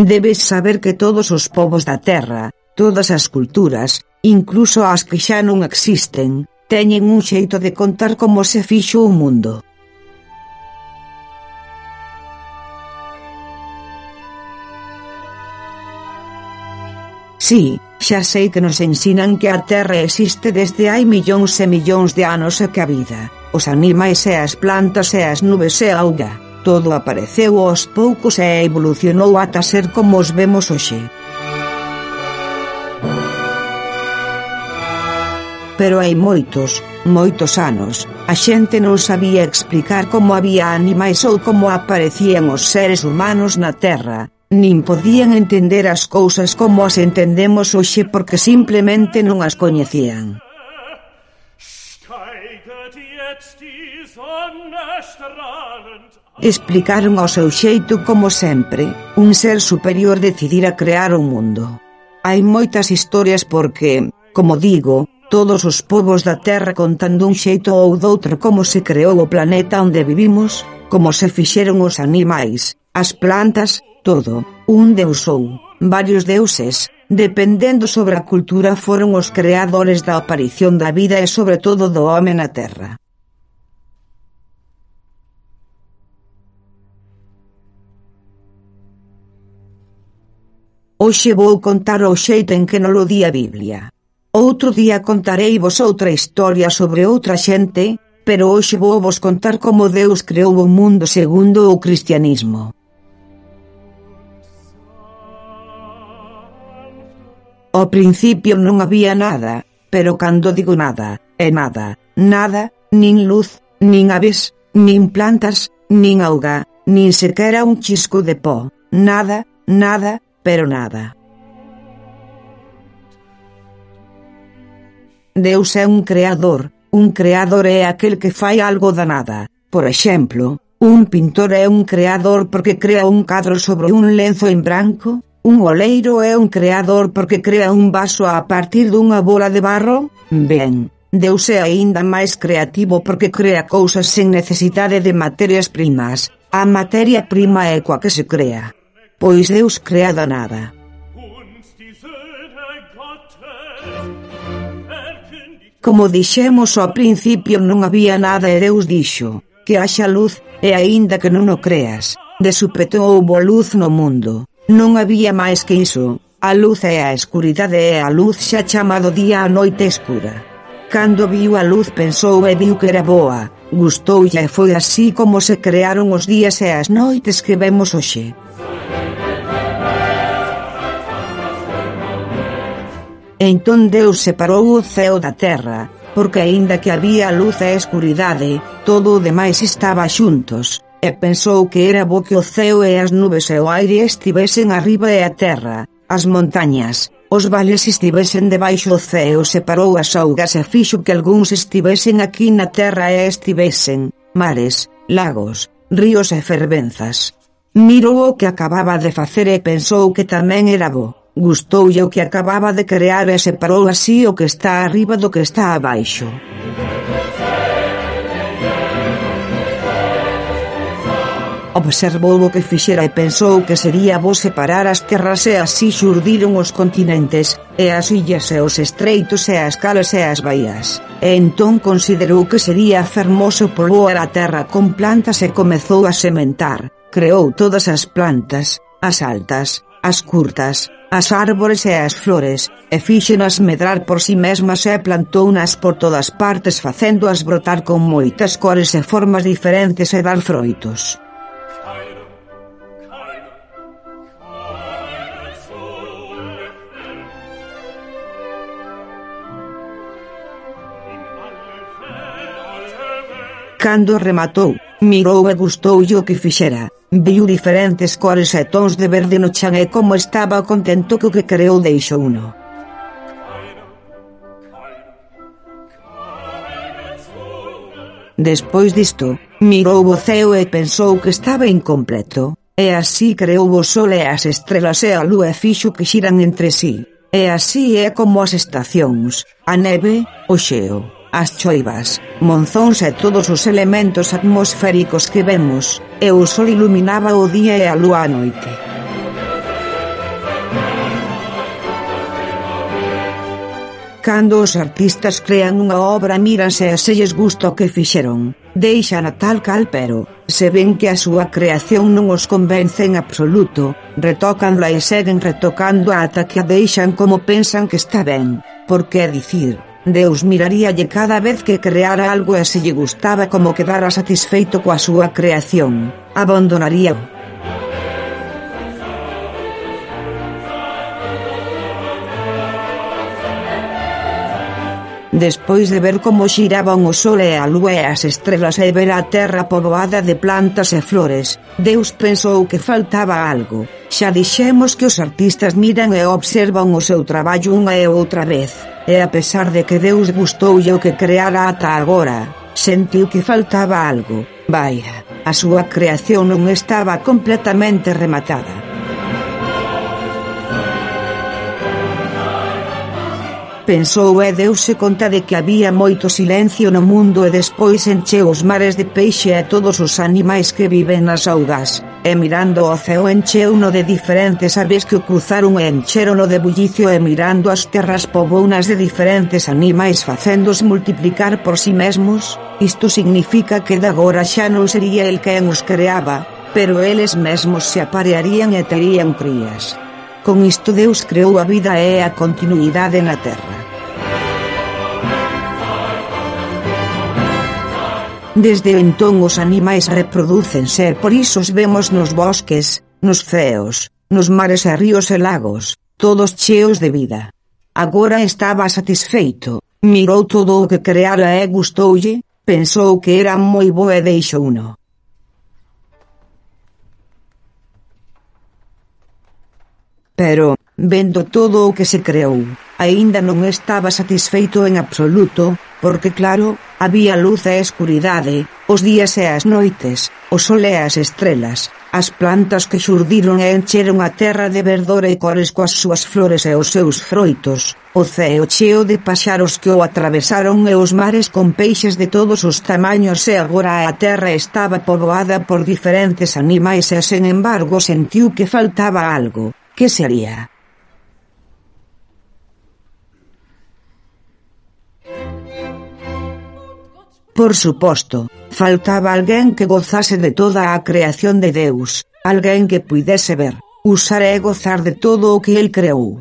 Debes saber que todos os povos da Terra, todas as culturas, incluso as que xa non existen, teñen un xeito de contar como se fixo o mundo. Sí, xa sei que nos ensinan que a Terra existe desde hai millóns e millóns de anos e que a vida, os animais e as plantas e as nubes e a auga, Todo apareceu aos poucos e evolucionou ata ser como os vemos hoxe. Pero hai moitos, moitos anos, a xente non sabía explicar como había animais ou como aparecían os seres humanos na Terra, nin podían entender as cousas como as entendemos hoxe porque simplemente non as coñecían. Explicaron ao seu xeito como sempre, un ser superior decidira crear o mundo. Hai moitas historias porque, como digo, todos os povos da Terra contan dun xeito ou doutro como se creou o planeta onde vivimos, como se fixeron os animais, as plantas, todo, un deus ou varios deuses, dependendo sobre a cultura foron os creadores da aparición da vida e sobre todo do home na Terra. Hoxe vou contar o xeito en que non lo di a Biblia. Outro día contarei vos outra historia sobre outra xente, pero hoxe vou vos contar como Deus creou o mundo segundo o cristianismo. Ao principio non había nada, pero cando digo nada, é nada, nada, nin luz, nin aves, nin plantas, nin auga, nin sequera un chisco de pó, nada, nada, pero nada. Deus é un creador, un creador é aquel que fai algo da nada. Por exemplo, un pintor é un creador porque crea un cadro sobre un lenzo en branco, un oleiro é un creador porque crea un vaso a partir dunha bola de barro? Ben, Deus é aínda máis creativo porque crea cousas sen necesidade de materias primas. A materia prima é coa que se crea pois Deus crea da nada. Como dixemos ao principio non había nada e Deus dixo que haxa luz e aínda que non o creas, de supetón houbo luz no mundo. Non había máis que iso, a luz e a escuridade e a luz xa chamado día a noite escura. Cando viu a luz pensou e viu que era boa, gustoulle e foi así como se crearon os días e as noites que vemos hoxe. E entón Deus separou o ceo da terra, porque aínda que había luz e escuridade, todo o demais estaba xuntos, e pensou que era bo que o ceo e as nubes e o aire estivesen arriba e a terra, as montañas, os vales estivesen debaixo o ceo separou as augas e fixo que algúns estivesen aquí na terra e estivesen, mares, lagos, ríos e fervenzas. Mirou o que acababa de facer e pensou que tamén era bo. Gustoulle o que acababa de crear e separou así o que está arriba do que está abaixo. Observou o que fixera e pensou que sería bo separar as terras e así xurdiron os continentes e as illas e os estreitos e as calas e as baías. E entón considerou que sería fermoso poboar a terra con plantas e comezou a sementar. Creou todas as plantas, as altas, as curtas, as árbores e as flores, e fíxenas medrar por si mesmas e plantounas por todas partes facéndoas brotar con moitas cores e formas diferentes e dar froitos. Cando rematou, mirou e gustoulle o que fixera, Viu diferentes cores e tons de verde no chan e como estaba contento co que creou deixou uno. Despois disto, mirou o ceo e pensou que estaba incompleto, e así creou o sol e as estrelas e a lúa e fixo que xiran entre sí. E así é como as estacións, a neve, o xeo as choivas, monzóns e todos os elementos atmosféricos que vemos, e o sol iluminaba o día e a lúa a noite. Cando os artistas crean unha obra míranse e selles gusta o que fixeron. Deixan a tal cal pero, se ven que a súa creación non os convence en absoluto, retocanla e seguen retocando ata que a deixan como pensan que está ben. Porque é dicir, Deus miraríalle cada vez que creara algo e se lle gustaba como quedara satisfeito coa súa creación, abandonaría. Despois de ver como xiraban o sol e a lúa e as estrelas e ver a terra poboada de plantas e flores, Deus pensou que faltaba algo. Xa dixemos que os artistas miran e observan o seu traballo unha e outra vez, e a pesar de que Deus gustoulle o que creara ata agora, sentiu que faltaba algo. Vaya, a súa creación non estaba completamente rematada. Pensou eh, e deuse conta de que había moito silencio no mundo e despois encheu os mares de peixe e todos os animais que viven nas augas, e mirando o ceo encheuno de diferentes aves que o cruzaron e encherono de bullicio e mirando as terras pobounas de diferentes animais facéndos multiplicar por si sí mesmos, isto significa que dagora xa non sería el quen os creaba, pero eles mesmos se aparearían e terían crías. Con isto Deus creou a vida e a continuidade na terra. Desde entón os animais reprodúcense e por iso os vemos nos bosques, nos ceos, nos mares e ríos e lagos, todos cheos de vida. Agora estaba satisfeito, mirou todo o que creara e gustoulle, pensou que era moi boa e deixouno. Pero, vendo todo o que se creou, aínda non estaba satisfeito en absoluto, porque claro, había luz e escuridade, os días e as noites, o sol e as estrelas, as plantas que xurdiron e encheron a terra de verdor e cores coas súas flores e os seus froitos, o ceo cheo de paxaros que o atravesaron e os mares con peixes de todos os tamaños e agora a terra estaba poboada por diferentes animais e sen embargo sentiu que faltaba algo, que sería? Por suposto, faltaba alguén que gozase de toda a creación de Deus, alguén que puidese ver, usar e gozar de todo o que el creou.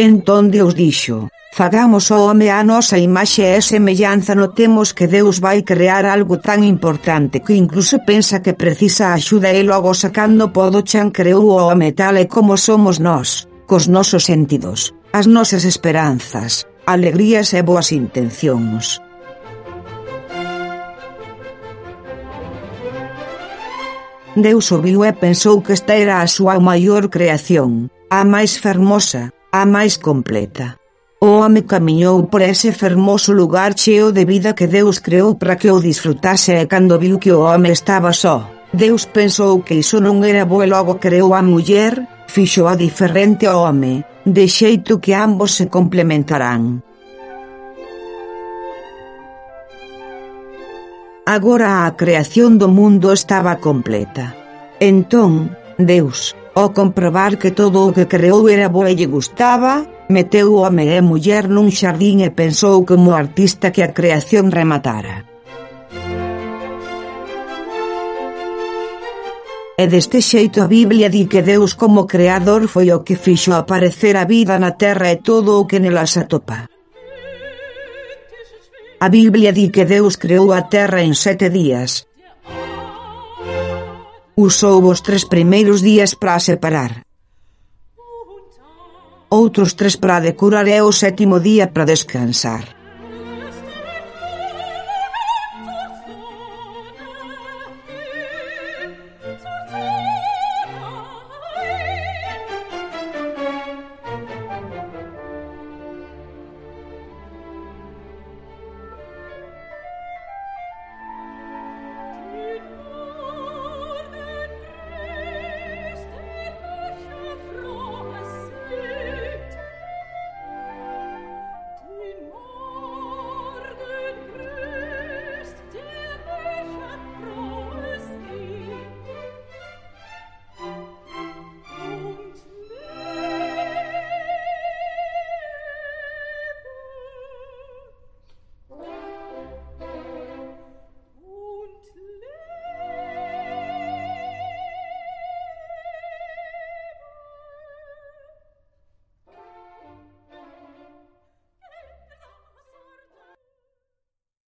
Entón Deus dixo, fagamos o home a nosa imaxe e semellanza notemos que Deus vai crear algo tan importante que incluso pensa que precisa axuda e logo sacando podo chan creou o home tal e como somos nós, cos nosos sentidos as nosas esperanzas, alegrías e boas intencións. Deus viu e pensou que esta era a súa maior creación, a máis fermosa, a máis completa. O home camiñou por ese fermoso lugar cheo de vida que Deus creou para que o disfrutase e cando viu que o home estaba só, Deus pensou que iso non era bo e logo creou a muller, fixo a diferente ao home, de xeito que ambos se complementarán. Agora a creación do mundo estaba completa. Entón, Deus, ao comprobar que todo o que creou era bo e lle gustaba, meteu home e muller nun xardín e pensou como artista que a creación rematara. E deste xeito a Biblia di que Deus como creador foi o que fixo aparecer a vida na terra e todo o que nela se atopa. A Biblia di que Deus creou a terra en sete días. Usou os tres primeiros días para separar. Outros tres para decorar e o sétimo día para descansar.